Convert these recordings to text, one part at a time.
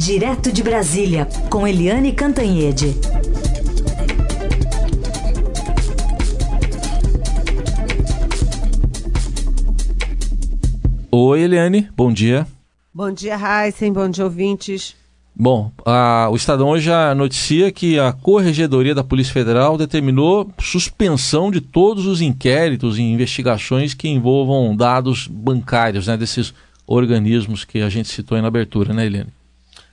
Direto de Brasília, com Eliane Cantanhede. Oi, Eliane, bom dia. Bom dia, Heisen, bom dia, ouvintes. Bom, a, o Estadão hoje já noticia que a Corregedoria da Polícia Federal determinou suspensão de todos os inquéritos e investigações que envolvam dados bancários né, desses organismos que a gente citou aí na abertura, né, Eliane?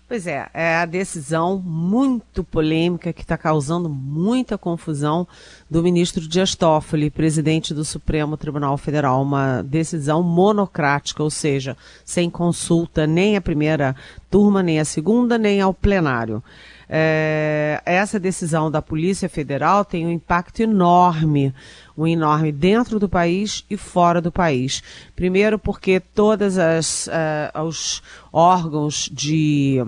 Pois é, é a decisão muito polêmica que está causando muita confusão do ministro Dias Toffoli, presidente do Supremo Tribunal Federal. Uma decisão monocrática, ou seja, sem consulta nem a primeira turma, nem a segunda, nem ao plenário. É, essa decisão da Polícia Federal tem um impacto enorme, um enorme dentro do país e fora do país. Primeiro, porque todos uh, os órgãos de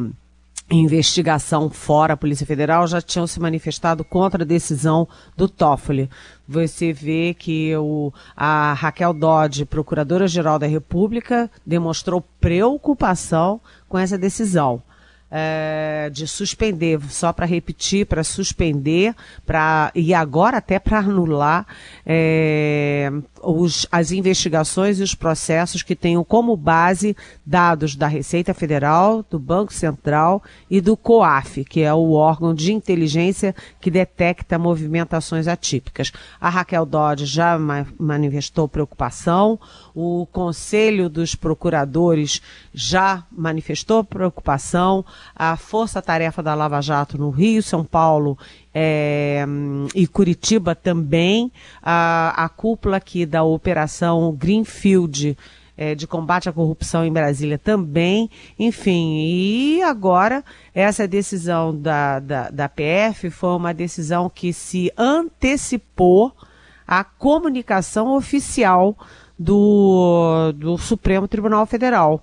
investigação fora a Polícia Federal já tinham se manifestado contra a decisão do Toffoli. Você vê que o, a Raquel Dodge, Procuradora-Geral da República, demonstrou preocupação com essa decisão é, de suspender, só para repetir, para suspender, para e agora até para anular é, os, as investigações e os processos que tenham como base dados da Receita Federal, do Banco Central e do COAF, que é o órgão de inteligência que detecta movimentações atípicas. A Raquel Dodge já ma manifestou preocupação, o Conselho dos Procuradores já manifestou preocupação, a Força Tarefa da Lava Jato no Rio, São Paulo é, e Curitiba também, a, a cúpula aqui da Operação Greenfield é, de combate à corrupção em Brasília também, enfim, e agora essa decisão da, da, da PF foi uma decisão que se antecipou à comunicação oficial do, do Supremo Tribunal Federal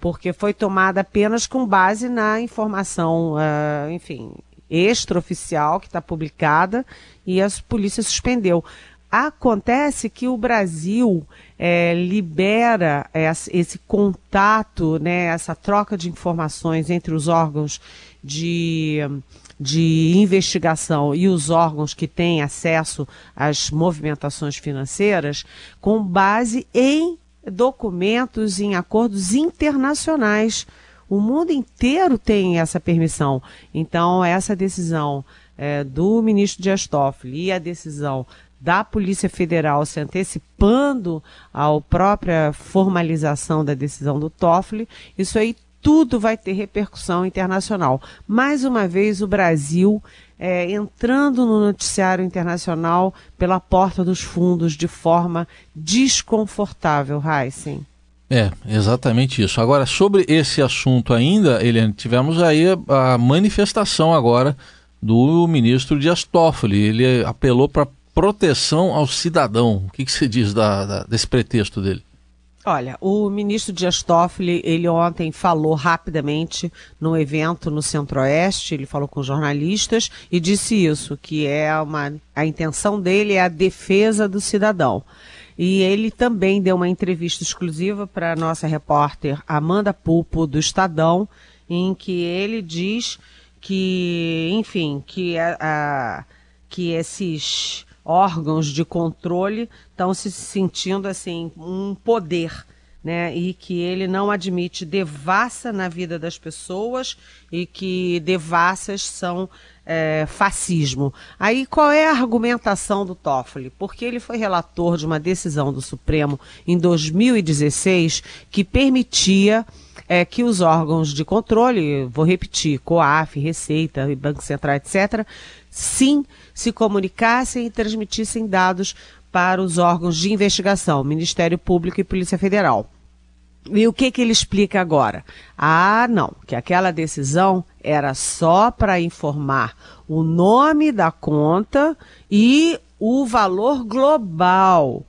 porque foi tomada apenas com base na informação, uh, enfim, extraoficial que está publicada e a polícia suspendeu. Acontece que o Brasil é, libera esse contato, né, essa troca de informações entre os órgãos de, de investigação e os órgãos que têm acesso às movimentações financeiras com base em documentos, em acordos internacionais o mundo inteiro tem essa permissão. Então, essa decisão é, do ministro Dias Toffoli e a decisão da Polícia Federal se antecipando à própria formalização da decisão do Toffoli, isso aí tudo vai ter repercussão internacional. Mais uma vez, o Brasil é, entrando no noticiário internacional pela porta dos fundos de forma desconfortável, Heisen. É, exatamente isso. Agora, sobre esse assunto ainda, Eliane, tivemos aí a manifestação agora do ministro Dias Toffoli. Ele apelou para proteção ao cidadão. O que, que você diz da, da, desse pretexto dele? Olha, o ministro Dias Toffoli, ele ontem falou rapidamente no evento no Centro-Oeste, ele falou com jornalistas e disse isso, que é uma, a intenção dele é a defesa do cidadão. E ele também deu uma entrevista exclusiva para a nossa repórter Amanda Pulpo, do Estadão, em que ele diz que, enfim, que, a, a que esses órgãos de controle estão se sentindo assim um poder né, e que ele não admite devassa na vida das pessoas e que devassas são é, fascismo. Aí qual é a argumentação do Toffoli? Porque ele foi relator de uma decisão do Supremo em 2016 que permitia é, que os órgãos de controle, vou repetir, COAF, Receita, Banco Central, etc., sim se comunicassem e transmitissem dados para os órgãos de investigação, Ministério Público e Polícia Federal. E o que, que ele explica agora? Ah, não, que aquela decisão era só para informar o nome da conta e o valor global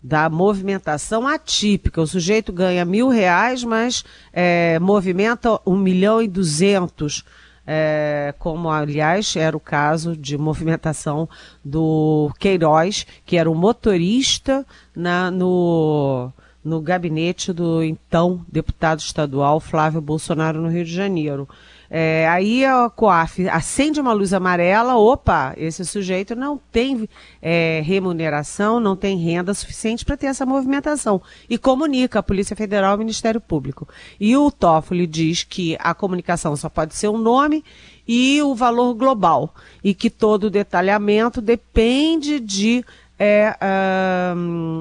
da movimentação atípica. O sujeito ganha mil reais, mas é, movimenta um milhão e duzentos, é, como aliás era o caso de movimentação do Queiroz, que era o motorista na, no no gabinete do então deputado estadual Flávio Bolsonaro no Rio de Janeiro. É, aí a COAF acende uma luz amarela, opa, esse sujeito não tem é, remuneração, não tem renda suficiente para ter essa movimentação. E comunica a Polícia Federal ao Ministério Público. E o Toffoli diz que a comunicação só pode ser um nome e o valor global. E que todo o detalhamento depende de é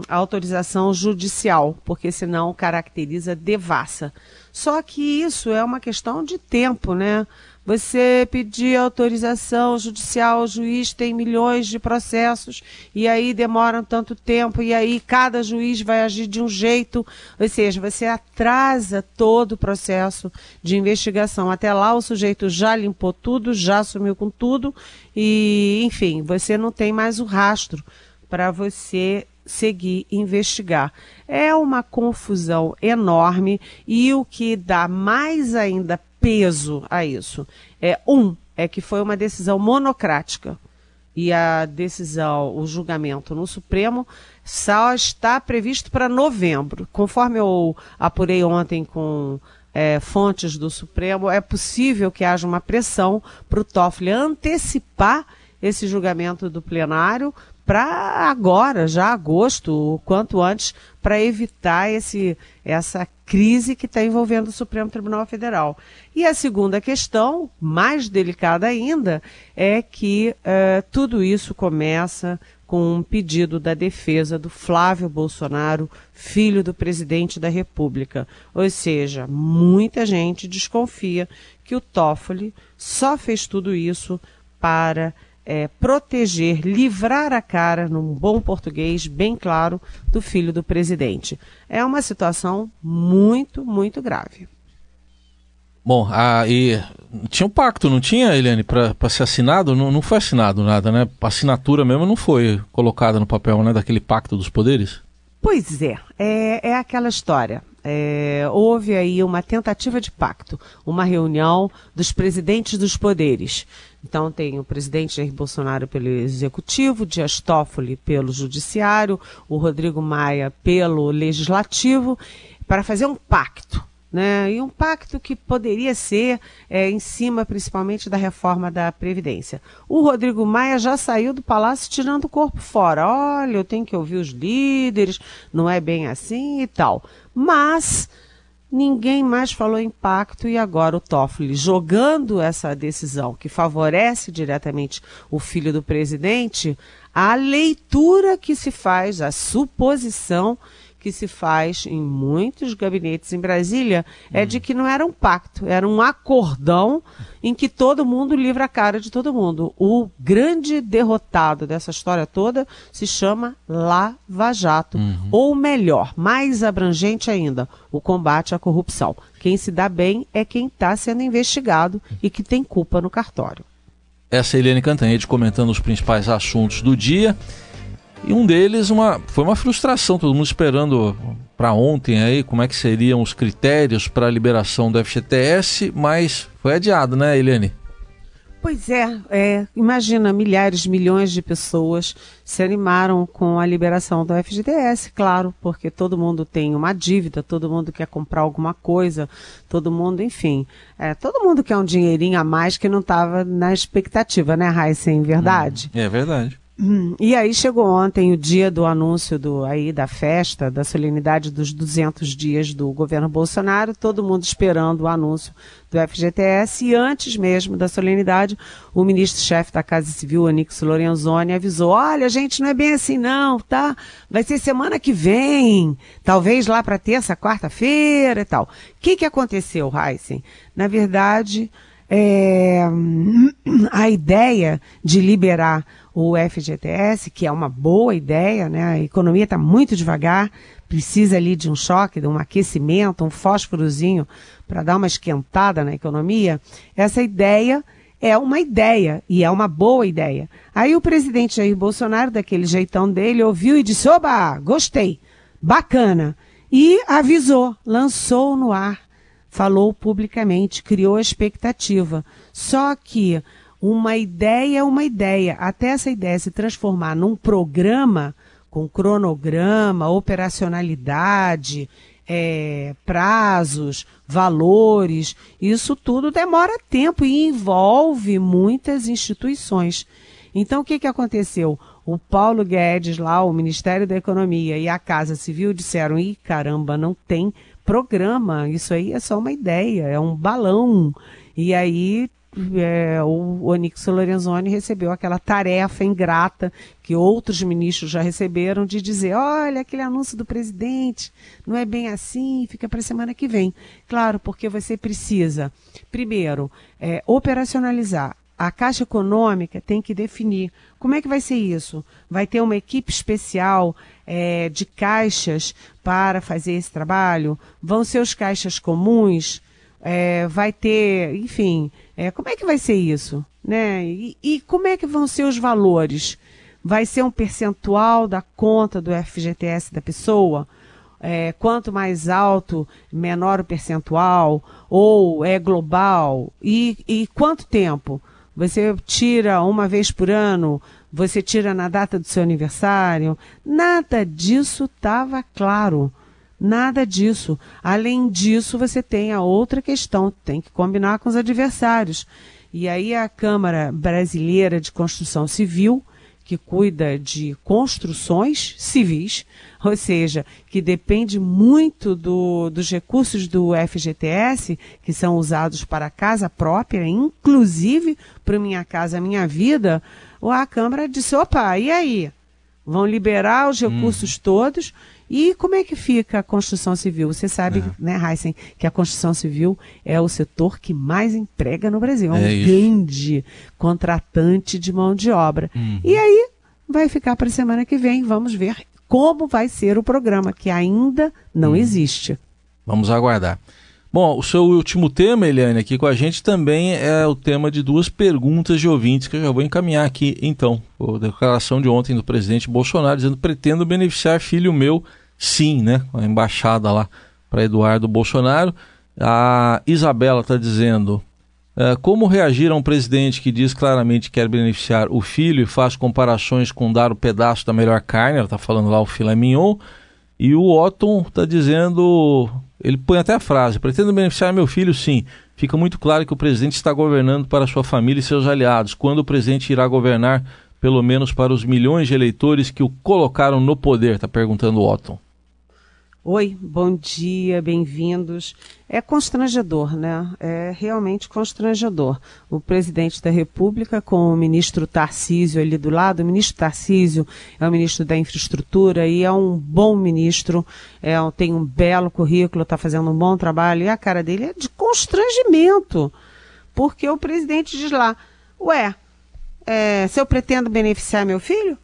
autorização judicial, porque senão caracteriza devassa. Só que isso é uma questão de tempo, né? Você pedir autorização judicial, o juiz tem milhões de processos e aí demoram tanto tempo e aí cada juiz vai agir de um jeito, ou seja, você atrasa todo o processo de investigação. Até lá o sujeito já limpou tudo, já sumiu com tudo e, enfim, você não tem mais o rastro para você seguir investigar. É uma confusão enorme e o que dá mais ainda peso a isso é um é que foi uma decisão monocrática e a decisão, o julgamento no Supremo só está previsto para novembro. Conforme eu apurei ontem com é, fontes do Supremo, é possível que haja uma pressão para o Toffoli antecipar esse julgamento do plenário para agora, já agosto, o quanto antes, para evitar esse, essa crise que está envolvendo o Supremo Tribunal Federal. E a segunda questão, mais delicada ainda, é que uh, tudo isso começa com um pedido da defesa do Flávio Bolsonaro, filho do presidente da República. Ou seja, muita gente desconfia que o Toffoli só fez tudo isso para é, proteger, livrar a cara, num bom português, bem claro, do filho do presidente. É uma situação muito, muito grave. Bom, e tinha um pacto, não tinha, Eliane, para ser assinado? Não, não foi assinado nada, né? A assinatura mesmo não foi colocada no papel, né? Daquele pacto dos poderes? Pois é, é, é aquela história. É, houve aí uma tentativa de pacto, uma reunião dos presidentes dos poderes. Então tem o presidente Jair Bolsonaro pelo executivo, Dias Toffoli pelo judiciário, o Rodrigo Maia pelo legislativo, para fazer um pacto né? E um pacto que poderia ser é, em cima, principalmente, da reforma da Previdência. O Rodrigo Maia já saiu do palácio tirando o corpo fora. Olha, eu tenho que ouvir os líderes, não é bem assim e tal. Mas ninguém mais falou em pacto e agora o Toffoli jogando essa decisão que favorece diretamente o filho do presidente, a leitura que se faz, a suposição que se faz em muitos gabinetes em Brasília é de que não era um pacto, era um acordão em que todo mundo livra a cara de todo mundo. O grande derrotado dessa história toda se chama Lava Jato, uhum. ou melhor, mais abrangente ainda, o combate à corrupção. Quem se dá bem é quem está sendo investigado e que tem culpa no cartório. Essa é a Eliane Cantanhede comentando os principais assuntos do dia. E um deles uma, foi uma frustração, todo mundo esperando para ontem aí como é que seriam os critérios para a liberação do FGTS, mas foi adiado, né, Eliane? Pois é, é, imagina, milhares, milhões de pessoas se animaram com a liberação do FGTS, claro, porque todo mundo tem uma dívida, todo mundo quer comprar alguma coisa, todo mundo, enfim, é, todo mundo quer um dinheirinho a mais que não estava na expectativa, né, Raíssa, em verdade? Hum, é verdade. Hum, e aí chegou ontem o dia do anúncio do, aí da festa, da solenidade dos 200 dias do governo Bolsonaro, todo mundo esperando o anúncio do FGTS e antes mesmo da solenidade, o ministro-chefe da Casa Civil, Onix Lorenzoni, avisou, olha gente, não é bem assim não, tá? Vai ser semana que vem, talvez lá para terça, quarta-feira e tal. O que que aconteceu, Heisen? Na verdade, é, a ideia de liberar o FGTS, que é uma boa ideia, né? A economia está muito devagar, precisa ali de um choque, de um aquecimento, um fósforozinho para dar uma esquentada na economia. Essa ideia é uma ideia e é uma boa ideia. Aí o presidente Jair Bolsonaro, daquele jeitão dele, ouviu e disse: Oba, gostei, bacana. E avisou, lançou no ar, falou publicamente, criou expectativa. Só que uma ideia é uma ideia. Até essa ideia se transformar num programa, com cronograma, operacionalidade, é, prazos, valores, isso tudo demora tempo e envolve muitas instituições. Então, o que, que aconteceu? O Paulo Guedes, lá, o Ministério da Economia e a Casa Civil disseram: ih, caramba, não tem programa, isso aí é só uma ideia, é um balão. E aí é, o Onix Lorenzoni recebeu aquela tarefa ingrata que outros ministros já receberam de dizer, olha, aquele anúncio do presidente não é bem assim, fica para a semana que vem. Claro, porque você precisa, primeiro, é, operacionalizar. A Caixa Econômica tem que definir como é que vai ser isso. Vai ter uma equipe especial é, de caixas para fazer esse trabalho? Vão ser os caixas comuns? É, vai ter, enfim, é, como é que vai ser isso? Né? E, e, como é que vão ser os valores? Vai ser um percentual da conta do FGTS da pessoa? É, quanto mais alto, menor o percentual? Ou é global? E, e quanto tempo? Você tira uma vez por ano? Você tira na data do seu aniversário? Nada disso estava claro. Nada disso. Além disso, você tem a outra questão, tem que combinar com os adversários. E aí a Câmara Brasileira de Construção Civil, que cuida de construções civis, ou seja, que depende muito do, dos recursos do FGTS, que são usados para casa própria, inclusive para Minha Casa Minha Vida, a Câmara disse, opa, e aí? Vão liberar os recursos hum. todos e como é que fica a construção civil? Você sabe, é. né, Heisen, que a construção civil é o setor que mais emprega no Brasil. É um é grande contratante de mão de obra. Uhum. E aí vai ficar para a semana que vem. Vamos ver como vai ser o programa, que ainda não uhum. existe. Vamos aguardar. Bom, o seu último tema, Eliane, aqui com a gente também é o tema de duas perguntas de ouvintes que eu já vou encaminhar aqui, então. A declaração de ontem do presidente Bolsonaro dizendo pretendo beneficiar filho meu sim, né? A embaixada lá para Eduardo Bolsonaro. A Isabela está dizendo: é, como reagir a um presidente que diz claramente que quer beneficiar o filho e faz comparações com dar o pedaço da melhor carne? Ela está falando lá o filé mignon. E o Otton está dizendo, ele põe até a frase: pretendo beneficiar meu filho, sim. Fica muito claro que o presidente está governando para sua família e seus aliados. Quando o presidente irá governar, pelo menos para os milhões de eleitores que o colocaram no poder? Está perguntando o Otton. Oi, bom dia, bem-vindos. É constrangedor, né? É realmente constrangedor. O presidente da República, com o ministro Tarcísio ali do lado, o ministro Tarcísio é o ministro da Infraestrutura e é um bom ministro, é, tem um belo currículo, está fazendo um bom trabalho, e a cara dele é de constrangimento. Porque o presidente diz lá: Ué, é, se eu pretendo beneficiar meu filho?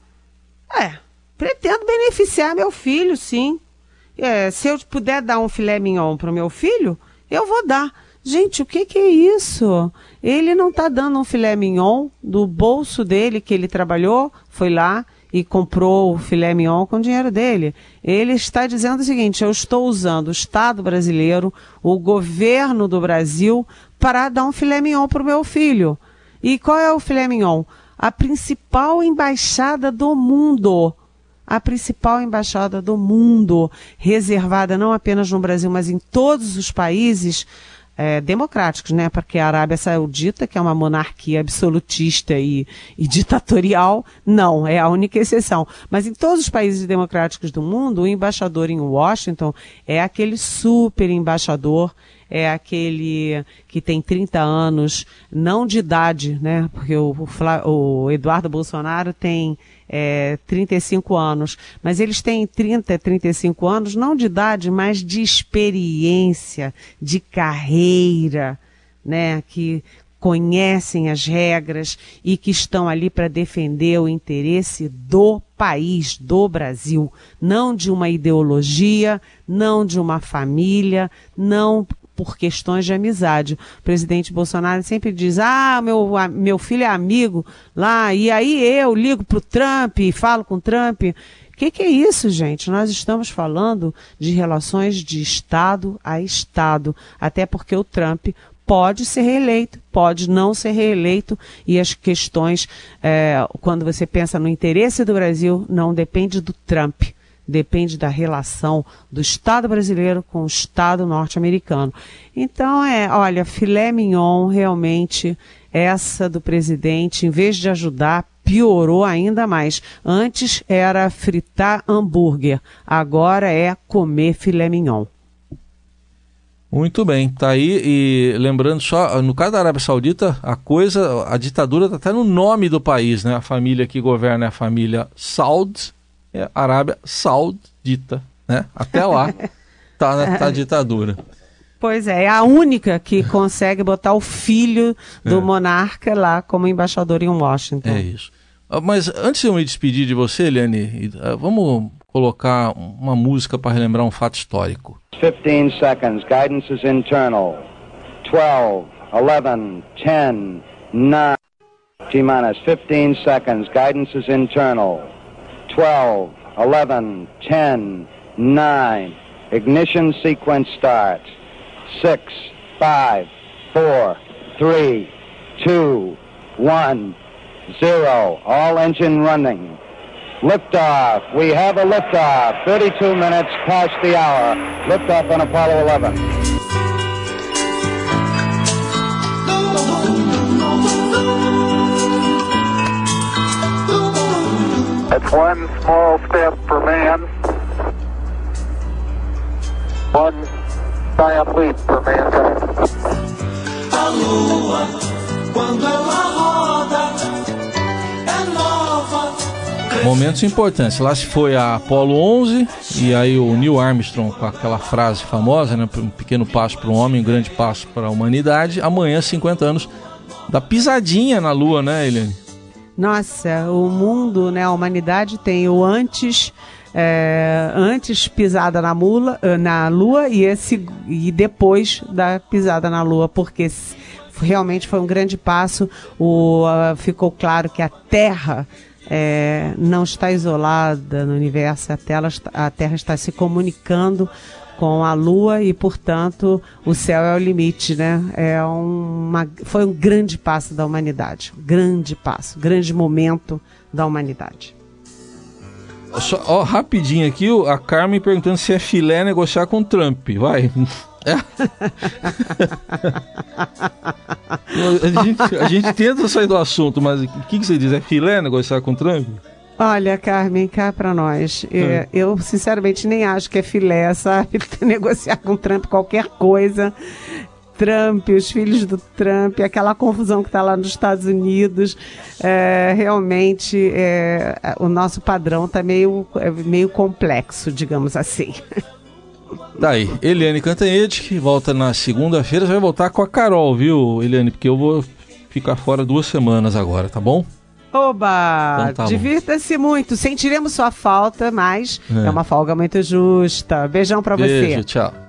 É, pretendo beneficiar meu filho, sim é, se eu puder dar um filé mignon para o meu filho, eu vou dar. Gente, o que, que é isso? Ele não está dando um filé mignon do bolso dele que ele trabalhou, foi lá e comprou o filé mignon com o dinheiro dele. Ele está dizendo o seguinte: eu estou usando o Estado brasileiro, o governo do Brasil, para dar um filé mignon para o meu filho. E qual é o filé mignon? A principal embaixada do mundo a principal embaixada do mundo, reservada não apenas no Brasil, mas em todos os países é, democráticos, né? Porque a Arábia Saudita, que é uma monarquia absolutista e, e, ditatorial, não, é a única exceção. Mas em todos os países democráticos do mundo, o embaixador em Washington é aquele super embaixador é aquele que tem 30 anos, não de idade, né? Porque o, o, o Eduardo Bolsonaro tem é, 35 anos, mas eles têm 30, 35 anos, não de idade, mas de experiência, de carreira, né? Que conhecem as regras e que estão ali para defender o interesse do país, do Brasil, não de uma ideologia, não de uma família, não por questões de amizade. O presidente Bolsonaro sempre diz: ah, meu, meu filho é amigo lá, e aí eu ligo para o Trump e falo com o Trump. O que, que é isso, gente? Nós estamos falando de relações de Estado a Estado, até porque o Trump pode ser reeleito, pode não ser reeleito, e as questões, é, quando você pensa no interesse do Brasil, não depende do Trump, depende da relação do Estado brasileiro com o Estado norte-americano. Então, é, olha, filé mignon realmente essa do presidente, em vez de ajudar, piorou ainda mais. Antes era fritar hambúrguer, agora é comer filé mignon. Muito bem, tá aí e lembrando só, no caso da Arábia Saudita, a coisa, a ditadura está até no nome do país, né? A família que governa é a família Saud, é a Arábia Saudita, né? Até lá tá, né, tá a ditadura. Pois é, é a única que consegue botar o filho do é. monarca lá como embaixador em Washington. É isso. Ah, mas antes de eu me despedir de você, Eliane, ah, vamos colocar uma música para relembrar um fato histórico. 15 seconds, guidance is internal. 12, 11, 10, 9, T-minus 15 seconds, guidance is internal. 12, 11, 10, 9, ignition sequence starts. 6, 5, 4, 3, 2, 1, 0. All engine running. Liftoff. We have a liftoff. 32 minutes past the hour. Liftoff on Apollo 11. One small step for man, one giant leap for mankind. A lua, quando ela roda, Momentos importantes. Lá se foi a Apollo 11 e aí o Neil Armstrong com aquela frase famosa, né? Um pequeno passo para o homem, um grande passo para a humanidade. Amanhã, 50 anos da pisadinha na Lua, né, Eliane? Nossa, o mundo, né? A humanidade tem o antes. É, antes pisada na, mula, eh, na Lua e, esse, e depois da pisada na Lua, porque realmente foi um grande passo. O, uh, ficou claro que a Terra é, não está isolada no universo, a a terra está se comunicando com a Lua e, portanto, o céu é o limite, né? É uma, foi um grande passo da humanidade, grande passo, grande momento da humanidade. Só, ó, rapidinho aqui, a Carmen perguntando se é filé negociar com Trump. Vai. É. a, gente, a gente tenta sair do assunto, mas o que, que você diz? É filé negociar com Trump? Olha, Carmen, cá para nós. É, hum. Eu, sinceramente, nem acho que é filé, sabe? Negociar com Trump qualquer coisa. Trump, os filhos do Trump, aquela confusão que está lá nos Estados Unidos. É, realmente, é, o nosso padrão está meio, é, meio complexo, digamos assim. Daí, Eliane Cantanhede, que volta na segunda-feira, vai voltar com a Carol, viu, Eliane? Porque eu vou ficar fora duas semanas agora, tá bom? Oba! Então tá Divirta-se muito. Sentiremos sua falta, mas é. é uma folga muito justa. Beijão pra Beijo, você. Tchau.